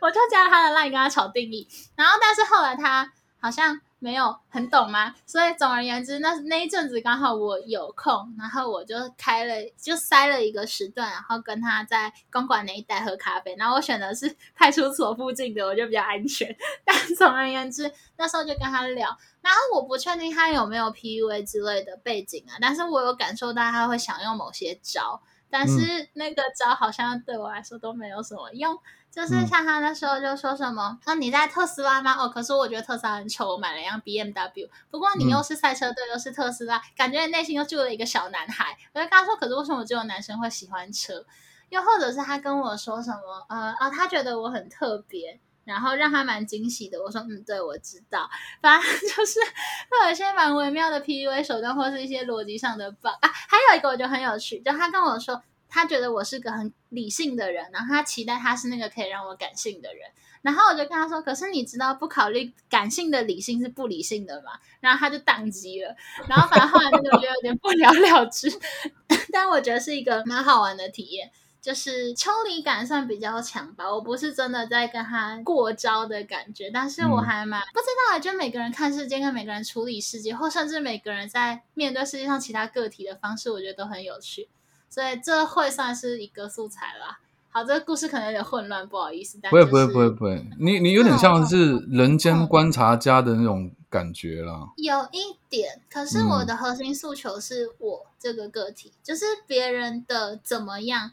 我就加了他的 line 跟他吵定义。然后但是后来他好像。没有很懂吗？所以总而言之，那那一阵子刚好我有空，然后我就开了，就塞了一个时段，然后跟他在公馆那一带喝咖啡。然后我选的是派出所附近的，我就比较安全。但总而言之，那时候就跟他聊。然后我不确定他有没有 PUA 之类的背景啊，但是我有感受到他会想用某些招，但是那个招好像对我来说都没有什么用。就是像他那时候就说什么，那你在特斯拉吗？哦，可是我觉得特斯拉很丑，我买了一辆 BMW。不过你又是赛车队，又是特斯拉，感觉内心又住了一个小男孩。我就跟他说，可是为什么只有男生会喜欢车？又或者是他跟我说什么，呃，哦，他觉得我很特别，然后让他蛮惊喜的。我说，嗯，对，我知道。反正就是 会有一些蛮微妙的 PUA 手段，或是一些逻辑上的 bug 啊。还有一个我觉得很有趣，就他跟我说。他觉得我是个很理性的人，然后他期待他是那个可以让我感性的人，然后我就跟他说：“可是你知道不考虑感性的理性是不理性的嘛？”然后他就宕机了，然后反正后来就觉得有点不了了之，但我觉得是一个蛮好玩的体验，就是抽离感算比较强吧。我不是真的在跟他过招的感觉，但是我还蛮不知道，就每个人看世界跟每个人处理世界，或甚至每个人在面对世界上其他个体的方式，我觉得都很有趣。所以这会算是一个素材啦。好，这个故事可能有点混乱，不好意思。不会不会不会不会，你你有点像是人间观察家的那种感觉啦。有一点，可是我的核心诉求是我这个个体，就是别人的怎么样，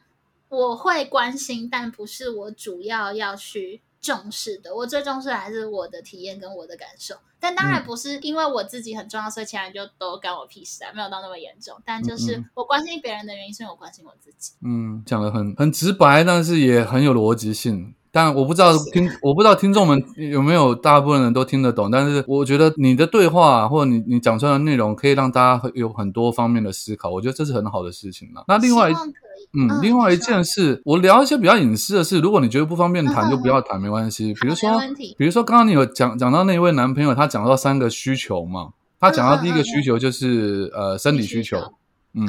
我会关心，但不是我主要要去。重视的，我最重视的还是我的体验跟我的感受。但当然不是因为我自己很重要，所以其他人就都干我屁事啊，没有到那么严重。但就是我关心别人的原因，是因为我关心我自己。嗯，讲的很很直白，但是也很有逻辑性。但我不知道听，我不知道听众们有没有大部分人都听得懂。但是我觉得你的对话或者你你讲出来的内容，可以让大家有很多方面的思考。我觉得这是很好的事情了。那另外。嗯，另外一件事，我聊一些比较隐私的事。如果你觉得不方便谈，就不要谈，没关系。比如说，比如说刚刚你有讲讲到那位男朋友，他讲到三个需求嘛？他讲到第一个需求就是呃生理需求。嗯，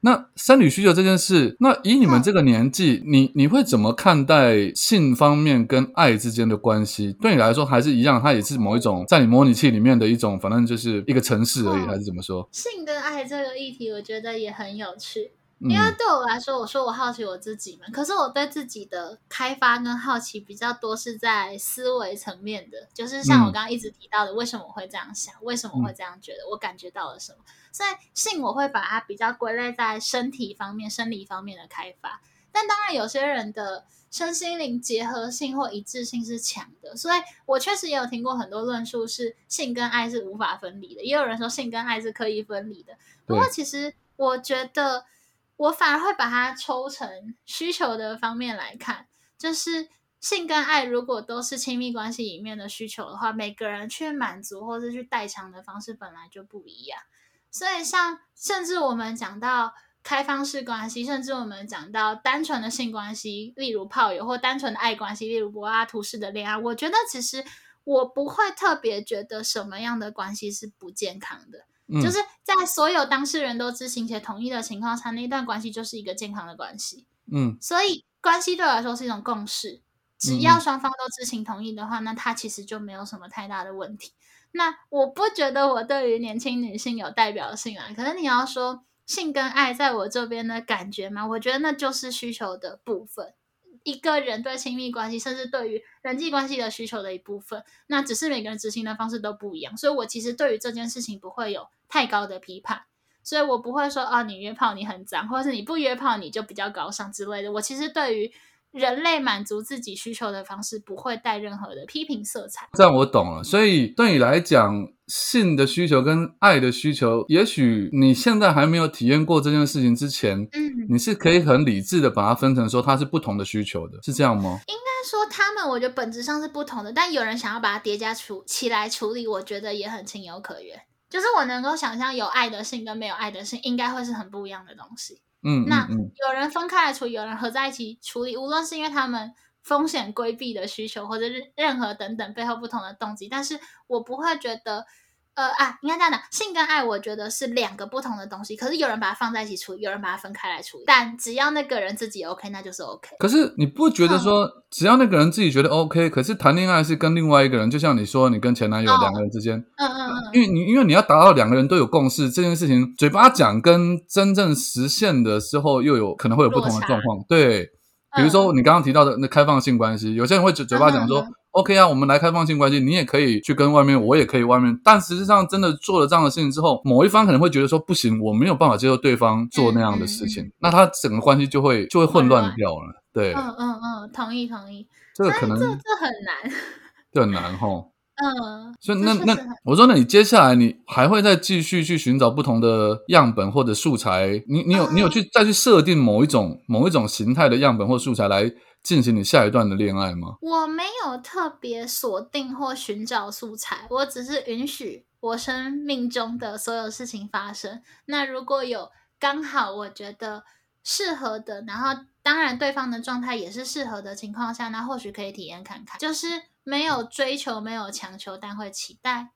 那生理需求这件事，那以你们这个年纪，你你会怎么看待性方面跟爱之间的关系？对你来说还是一样，它也是某一种在你模拟器里面的一种，反正就是一个城市而已，还是怎么说？性跟爱这个议题，我觉得也很有趣。因为对我来说，我说我好奇我自己嘛，可是我对自己的开发跟好奇比较多是在思维层面的，就是像我刚刚一直提到的，为什么会这样想，为什么会这样觉得，我感觉到了什么。所以性我会把它比较归类在身体方面、生理方面的开发，但当然有些人的身心灵结合性或一致性是强的，所以我确实也有听过很多论述是性跟爱是无法分离的，也有人说性跟爱是可以分离的。不过其实我觉得。我反而会把它抽成需求的方面来看，就是性跟爱如果都是亲密关系里面的需求的话，每个人去满足或者去代偿的方式本来就不一样。所以，像甚至我们讲到开放式关系，甚至我们讲到单纯的性关系，例如炮友或单纯的爱关系，例如柏拉图式的恋爱，我觉得其实我不会特别觉得什么样的关系是不健康的。就是在所有当事人都知情且同意的情况下，那一段关系就是一个健康的关系。嗯，所以关系对我来说是一种共识，只要双方都知情同意的话，那它其实就没有什么太大的问题。那我不觉得我对于年轻女性有代表性啊，可是你要说性跟爱在我这边的感觉嘛？我觉得那就是需求的部分。一个人对亲密关系，甚至对于人际关系的需求的一部分，那只是每个人执行的方式都不一样。所以我其实对于这件事情不会有太高的批判，所以我不会说啊，你约炮你很脏，或者是你不约炮你就比较高尚之类的。我其实对于人类满足自己需求的方式，不会带任何的批评色彩。这样我懂了。所以对你来讲，性的需求跟爱的需求，也许你现在还没有体验过这件事情之前，嗯，你是可以很理智的把它分成说它是不同的需求的，是这样吗？应该说他们，我觉得本质上是不同的，但有人想要把它叠加处起来处理，我觉得也很情有可原。就是我能够想象有爱的性跟没有爱的性，应该会是很不一样的东西。嗯，那有人分开来处理，有人合在一起处理，无论是因为他们风险规避的需求，或者是任何等等背后不同的动机，但是我不会觉得。呃啊，应该这样讲，性跟爱，我觉得是两个不同的东西。可是有人把它放在一起处理，有人把它分开来处理。但只要那个人自己 OK，那就是 OK。可是你不觉得说，只要那个人自己觉得 OK，可是谈恋爱是跟另外一个人，就像你说，你跟前男友两个人之间，嗯嗯嗯，因为你因为你要达到两个人都有共识，这件事情嘴巴讲跟真正实现的时候，又有可能会有不同的状况。对，比如说你刚刚提到的那开放性关系，有些人会嘴嘴巴讲说。OK 啊，我们来开放性关系，你也可以去跟外面，我也可以外面。但实际上，真的做了这样的事情之后，某一方可能会觉得说不行，我没有办法接受对方做那样的事情，那他整个关系就会就会混乱掉了。对，嗯嗯嗯，同意同意。这个可能这这很难，这很难哈。嗯，所以那那我说，那你接下来你还会再继续去寻找不同的样本或者素材？你你有你有去再去设定某一种某一种形态的样本或素材来？进行你下一段的恋爱吗？我没有特别锁定或寻找素材，我只是允许我生命中的所有事情发生。那如果有刚好我觉得适合的，然后当然对方的状态也是适合的情况下，那或许可以体验看看。就是没有追求，没有强求，但会期待。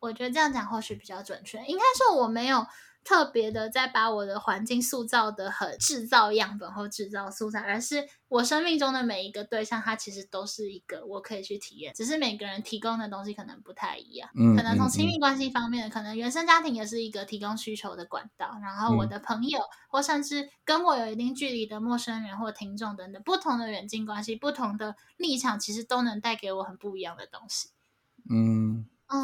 我觉得这样讲或许比较准确。应该说我没有。特别的，在把我的环境塑造的很制造样本或制造素材，而是我生命中的每一个对象，它其实都是一个我可以去体验，只是每个人提供的东西可能不太一样。嗯，可能从亲密关系方面，可能原生家庭也是一个提供需求的管道，然后我的朋友或甚至跟我有一定距离的陌生人或听众等等，不同的远近关系、不同的立场，其实都能带给我很不一样的东西。嗯，哦，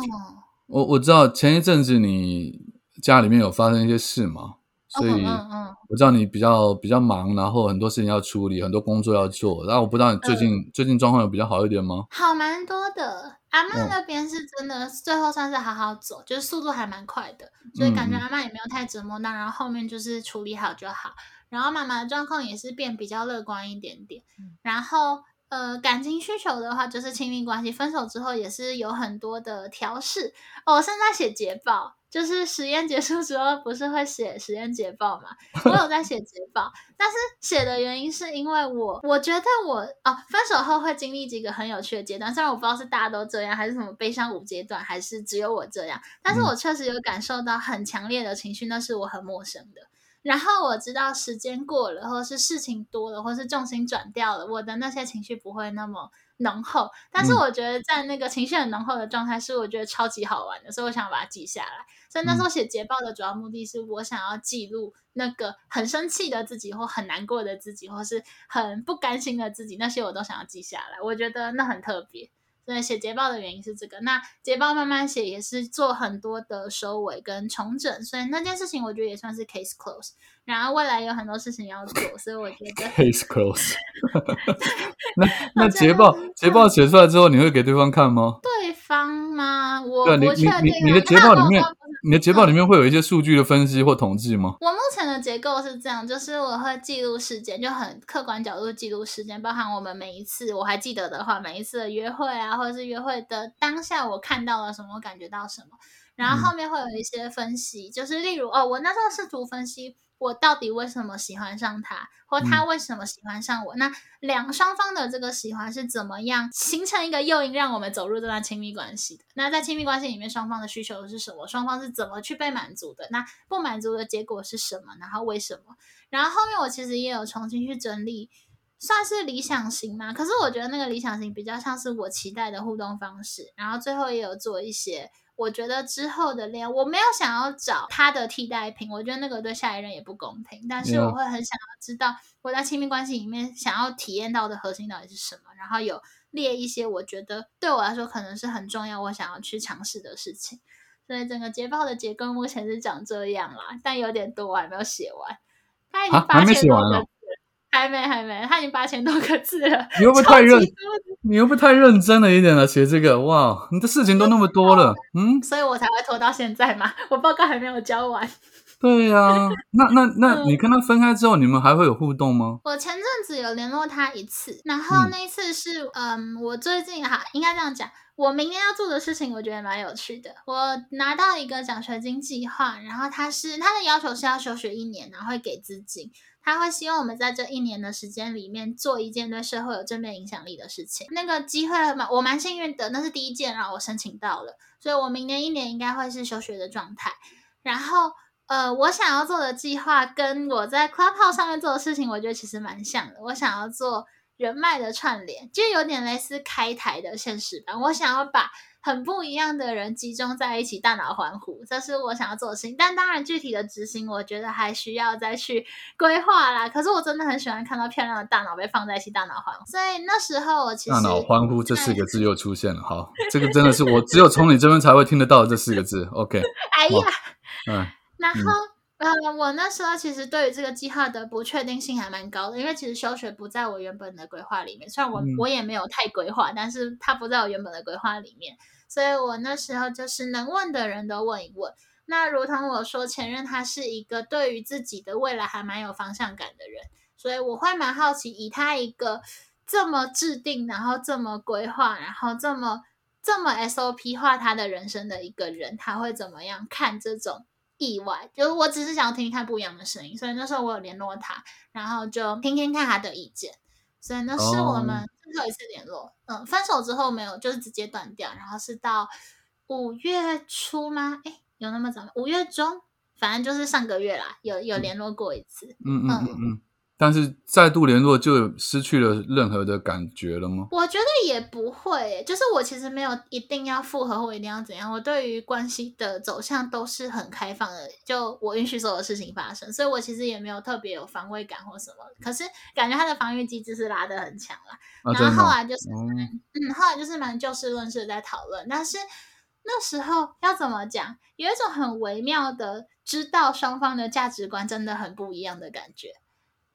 我我知道前一阵子你。家里面有发生一些事嘛，所以我知道你比较比较忙，然后很多事情要处理，很多工作要做。然后我不知道你最近最近状况有比较好一点吗？好蛮多的，阿妈那边是真的，最后算是好好走，就是速度还蛮快的，所以感觉阿妈也没有太折磨到。然后后面就是处理好就好。然后妈妈的状况也是变比较乐观一点点。然后呃，感情需求的话，就是亲密关系分手之后也是有很多的调试。哦，我现在写捷报。就是实验结束之后，不是会写实验捷报嘛？我有在写捷报，但是写的原因是因为我我觉得我哦，分手后会经历几个很有趣的阶段，虽然我不知道是大家都这样，还是什么悲伤五阶段，还是只有我这样，但是我确实有感受到很强烈的情绪，那是我很陌生的。然后我知道时间过了，或是事情多了，或是重心转掉了，我的那些情绪不会那么。浓厚，但是我觉得在那个情绪很浓厚的状态是我觉得超级好玩的，所以我想把它记下来。所以那时候写捷报的主要目的是我想要记录那个很生气的自己，或很难过的自己，或是很不甘心的自己，那些我都想要记下来。我觉得那很特别。所以写捷报的原因是这个。那捷报慢慢写也是做很多的收尾跟重整，所以那件事情我觉得也算是 case close。然后未来有很多事情要做，所以我觉得 case close。那那捷报捷报写出来之后，你会给对方看吗？对方吗？我对，你你你你的捷报里面，你的捷报里面会有一些数据的分析或统计吗？我目前的结构是这样，就是我会记录时间，就很客观角度记录时间，包含我们每一次我还记得的话，每一次的约会啊，或者是约会的当下，我看到了什么，我感觉到什么，然后后面会有一些分析，就是例如哦，我那时候试图分析。我到底为什么喜欢上他，或他为什么喜欢上我？那两双方的这个喜欢是怎么样形成一个诱因，让我们走入这段亲密关系的？那在亲密关系里面，双方的需求是什么？双方是怎么去被满足的？那不满足的结果是什么？然后为什么？然后后面我其实也有重新去整理，算是理想型吗？可是我觉得那个理想型比较像是我期待的互动方式。然后最后也有做一些。我觉得之后的恋，我没有想要找他的替代品，我觉得那个对下一任也不公平。但是我会很想要知道我在亲密关系里面想要体验到的核心到底是什么，然后有列一些我觉得对我来说可能是很重要，我想要去尝试的事情。所以整个捷报的结构目前是长这样啦，但有点多，我还没有写完。他已经八千多个字，还没还没，他已经八千多个字了。你又不会太认？你又不太认真了一点了，写这个哇，你的事情都那么多了，嗯，所以我才会拖到现在嘛，我报告还没有交完。对呀，那那那你跟他分开之后，你们还会有互动吗？我前阵子有联络他一次，然后那一次是嗯，我最近哈应该这样讲，我明年要做的事情，我觉得蛮有趣的。我拿到一个奖学金计划，然后他是他的要求是要休学一年，然后会给资金。他会希望我们在这一年的时间里面做一件对社会有正面影响力的事情。那个机会嘛，我蛮幸运的，那是第一件，然后我申请到了，所以我明年一年应该会是休学的状态。然后，呃，我想要做的计划跟我在 Clubhouse 上面做的事情，我觉得其实蛮像的。我想要做人脉的串联，就有点类似开台的现实版。我想要把。很不一样的人集中在一起，大脑欢呼，这是我想要做的事情。但当然，具体的执行，我觉得还需要再去 规划啦。可是我真的很喜欢看到漂亮的大脑被放在一起，大脑欢呼。所以那时候我其实大脑欢呼这四个字又出现了。好，这个真的是我只有从你这边才会听得到这四个字。OK，哎呀，嗯，然后呃，我那时候其实对于这个计划的不确定性还蛮高的，因为其实休学不在我原本的规划里面。虽然我我也没有太规划，但是它不在我原本的规划里面。所以我那时候就是能问的人都问一问。那如同我说，前任他是一个对于自己的未来还蛮有方向感的人，所以我会蛮好奇，以他一个这么制定，然后这么规划，然后这么这么 SOP 化他的人生的一个人，他会怎么样看这种意外？就是我只是想要听听看不一样的声音，所以那时候我有联络他，然后就听听看他的意见。所以那是我们。最后一次联络，嗯，分手之后没有，就是直接断掉，然后是到五月初吗？哎，有那么早吗？五月中，反正就是上个月啦，有有联络过一次，嗯嗯嗯嗯。但是再度联络就失去了任何的感觉了吗？我觉得也不会，就是我其实没有一定要复合或一定要怎样，我对于关系的走向都是很开放的，就我允许所有事情发生，所以我其实也没有特别有防卫感或什么。可是感觉他的防御机制是拉得很强了，然后后来就是嗯，后来就是蛮就事论事在讨论，但是那时候要怎么讲，有一种很微妙的知道双方的价值观真的很不一样的感觉。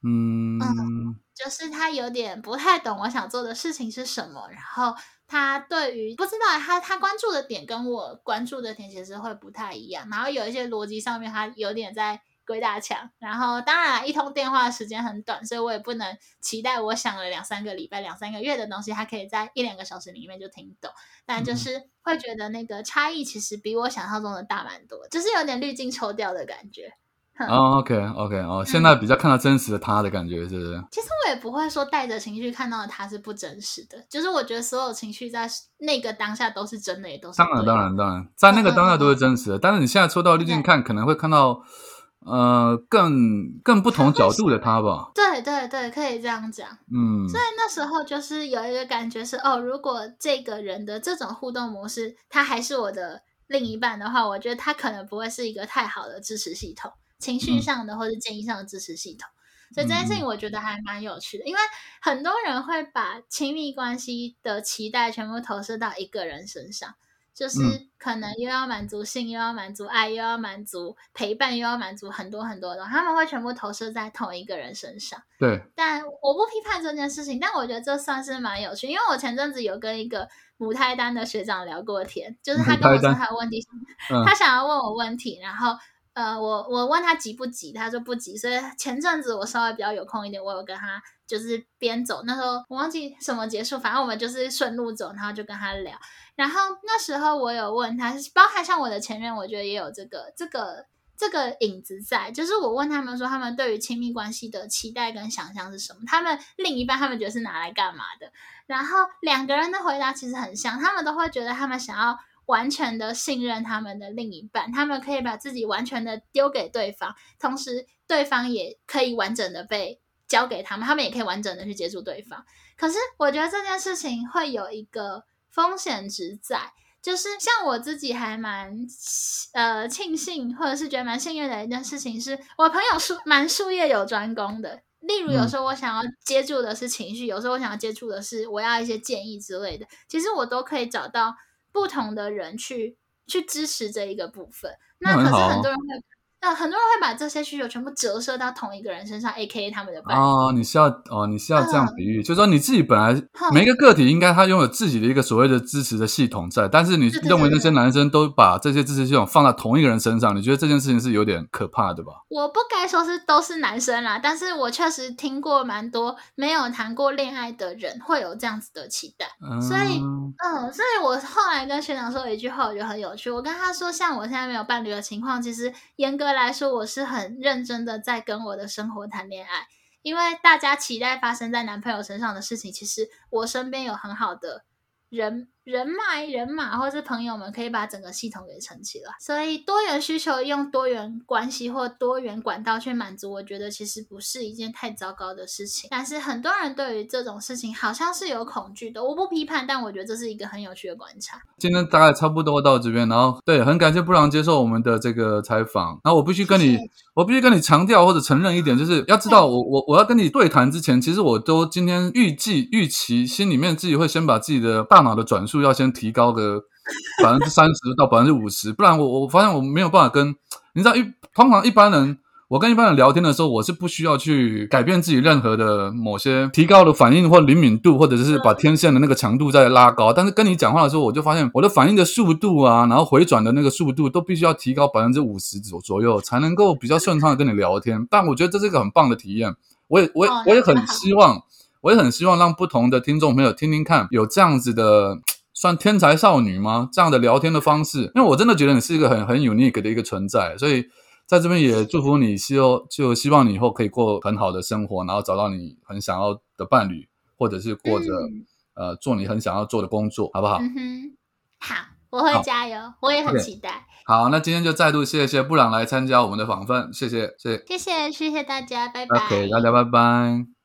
嗯，就是他有点不太懂我想做的事情是什么，然后他对于不知道他他关注的点跟我关注的点其实会不太一样，然后有一些逻辑上面他有点在鬼打墙，然后当然一通电话时间很短，所以我也不能期待我想了两三个礼拜、两三个月的东西，他可以在一两个小时里面就听懂，但就是会觉得那个差异其实比我想象中的大蛮多，就是有点滤镜抽掉的感觉。哦，OK，OK，哦，现在比较看到真实的他的感觉，是不是？其实我也不会说带着情绪看到的他是不真实的，就是我觉得所有情绪在那个当下都是真的，也都是当然，当然，当然，在那个当下都是真实的。但是你现在抽到滤镜看，可能会看到呃更更不同角度的他吧？对对对，可以这样讲。嗯，所以那时候就是有一个感觉是，哦，如果这个人的这种互动模式，他还是我的另一半的话，我觉得他可能不会是一个太好的支持系统。情绪上的或者建议上的支持系统，所以这件事情我觉得还蛮有趣的，因为很多人会把亲密关系的期待全部投射到一个人身上，就是可能又要满足性，又要满足爱，又要满足陪伴，又要满足很多很多的，他们会全部投射在同一个人身上。对，但我不批判这件事情，但我觉得这算是蛮有趣，因为我前阵子有跟一个母胎单的学长聊过天，就是他跟我说他有问题，他想要问我问题，然后。呃，我我问他急不急，他说不急，所以前阵子我稍微比较有空一点，我有跟他就是边走，那时候我忘记什么结束，反正我们就是顺路走，然后就跟他聊。然后那时候我有问他，包含像我的前任，我觉得也有这个这个这个影子在，就是我问他们说，他们对于亲密关系的期待跟想象是什么？他们另一半他们觉得是拿来干嘛的？然后两个人的回答其实很像，他们都会觉得他们想要完全的信任他们的另一半，他们可以把自己完全的丢给对方，同时对方也可以完整的被交给他们，他们也可以完整的去接触对方。可是我觉得这件事情会有一个风险值在，就是像我自己还蛮呃庆幸，或者是觉得蛮幸运的一件事情，是我朋友术蛮术业有专攻的。例如，有时候我想要接触的是情绪，有时候我想要接触的是我要一些建议之类的，其实我都可以找到不同的人去去支持这一个部分。那可是很多人会。那很多人会把这些需求全部折射到同一个人身上，A K A 他们的伴侣。哦，你是要哦，你是要这样比喻，就是说你自己本来每一个个体应该他拥有自己的一个所谓的支持的系统在，但是你认为那些男生都把这些支持系统放在同一个人身上，你觉得这件事情是有点可怕的吧？我不该说是都是男生啦，但是我确实听过蛮多没有谈过恋爱的人会有这样子的期待，嗯所以嗯，所以我后来跟学长说了一句话，我觉得很有趣。我跟他说，像我现在没有伴侣的情况，其实严格。来说，我是很认真的在跟我的生活谈恋爱，因为大家期待发生在男朋友身上的事情，其实我身边有很好的人。人脉、人马或是朋友们可以把整个系统给撑起来，所以多元需求用多元关系或多元管道去满足，我觉得其实不是一件太糟糕的事情。但是很多人对于这种事情好像是有恐惧的，我不批判，但我觉得这是一个很有趣的观察。今天大概差不多到这边，然后对，很感谢布朗接受我们的这个采访。然后我必须跟你，我必须跟你强调或者承认一点，就是要知道，我我我要跟你对谈之前，其实我都今天预计预期心里面自己会先把自己的大脑的转速。要先提高个 百分之三十到百分之五十，不然我我发现我没有办法跟你知道一通常一般人，我跟一般人聊天的时候，我是不需要去改变自己任何的某些提高的反应或灵敏度，或者是把天线的那个强度再拉高。但是跟你讲话的时候，我就发现我的反应的速度啊，然后回转的那个速度都必须要提高百分之五十左左右，才能够比较顺畅的跟你聊天。但我觉得这是一个很棒的体验，我也我也我也很希望，我也很希望让不同的听众朋友听听看，有这样子的。算天才少女吗？这样的聊天的方式，因为我真的觉得你是一个很很 unique 的一个存在，所以在这边也祝福你，希望就希望你以后可以过很好的生活，然后找到你很想要的伴侣，或者是过着呃做你很想要做的工作，好不好？嗯哼，好，我会加油，我也很期待。好，那今天就再度谢谢布朗来参加我们的访问，谢谢，谢谢，谢谢，谢谢大家，拜拜。OK，大家拜拜。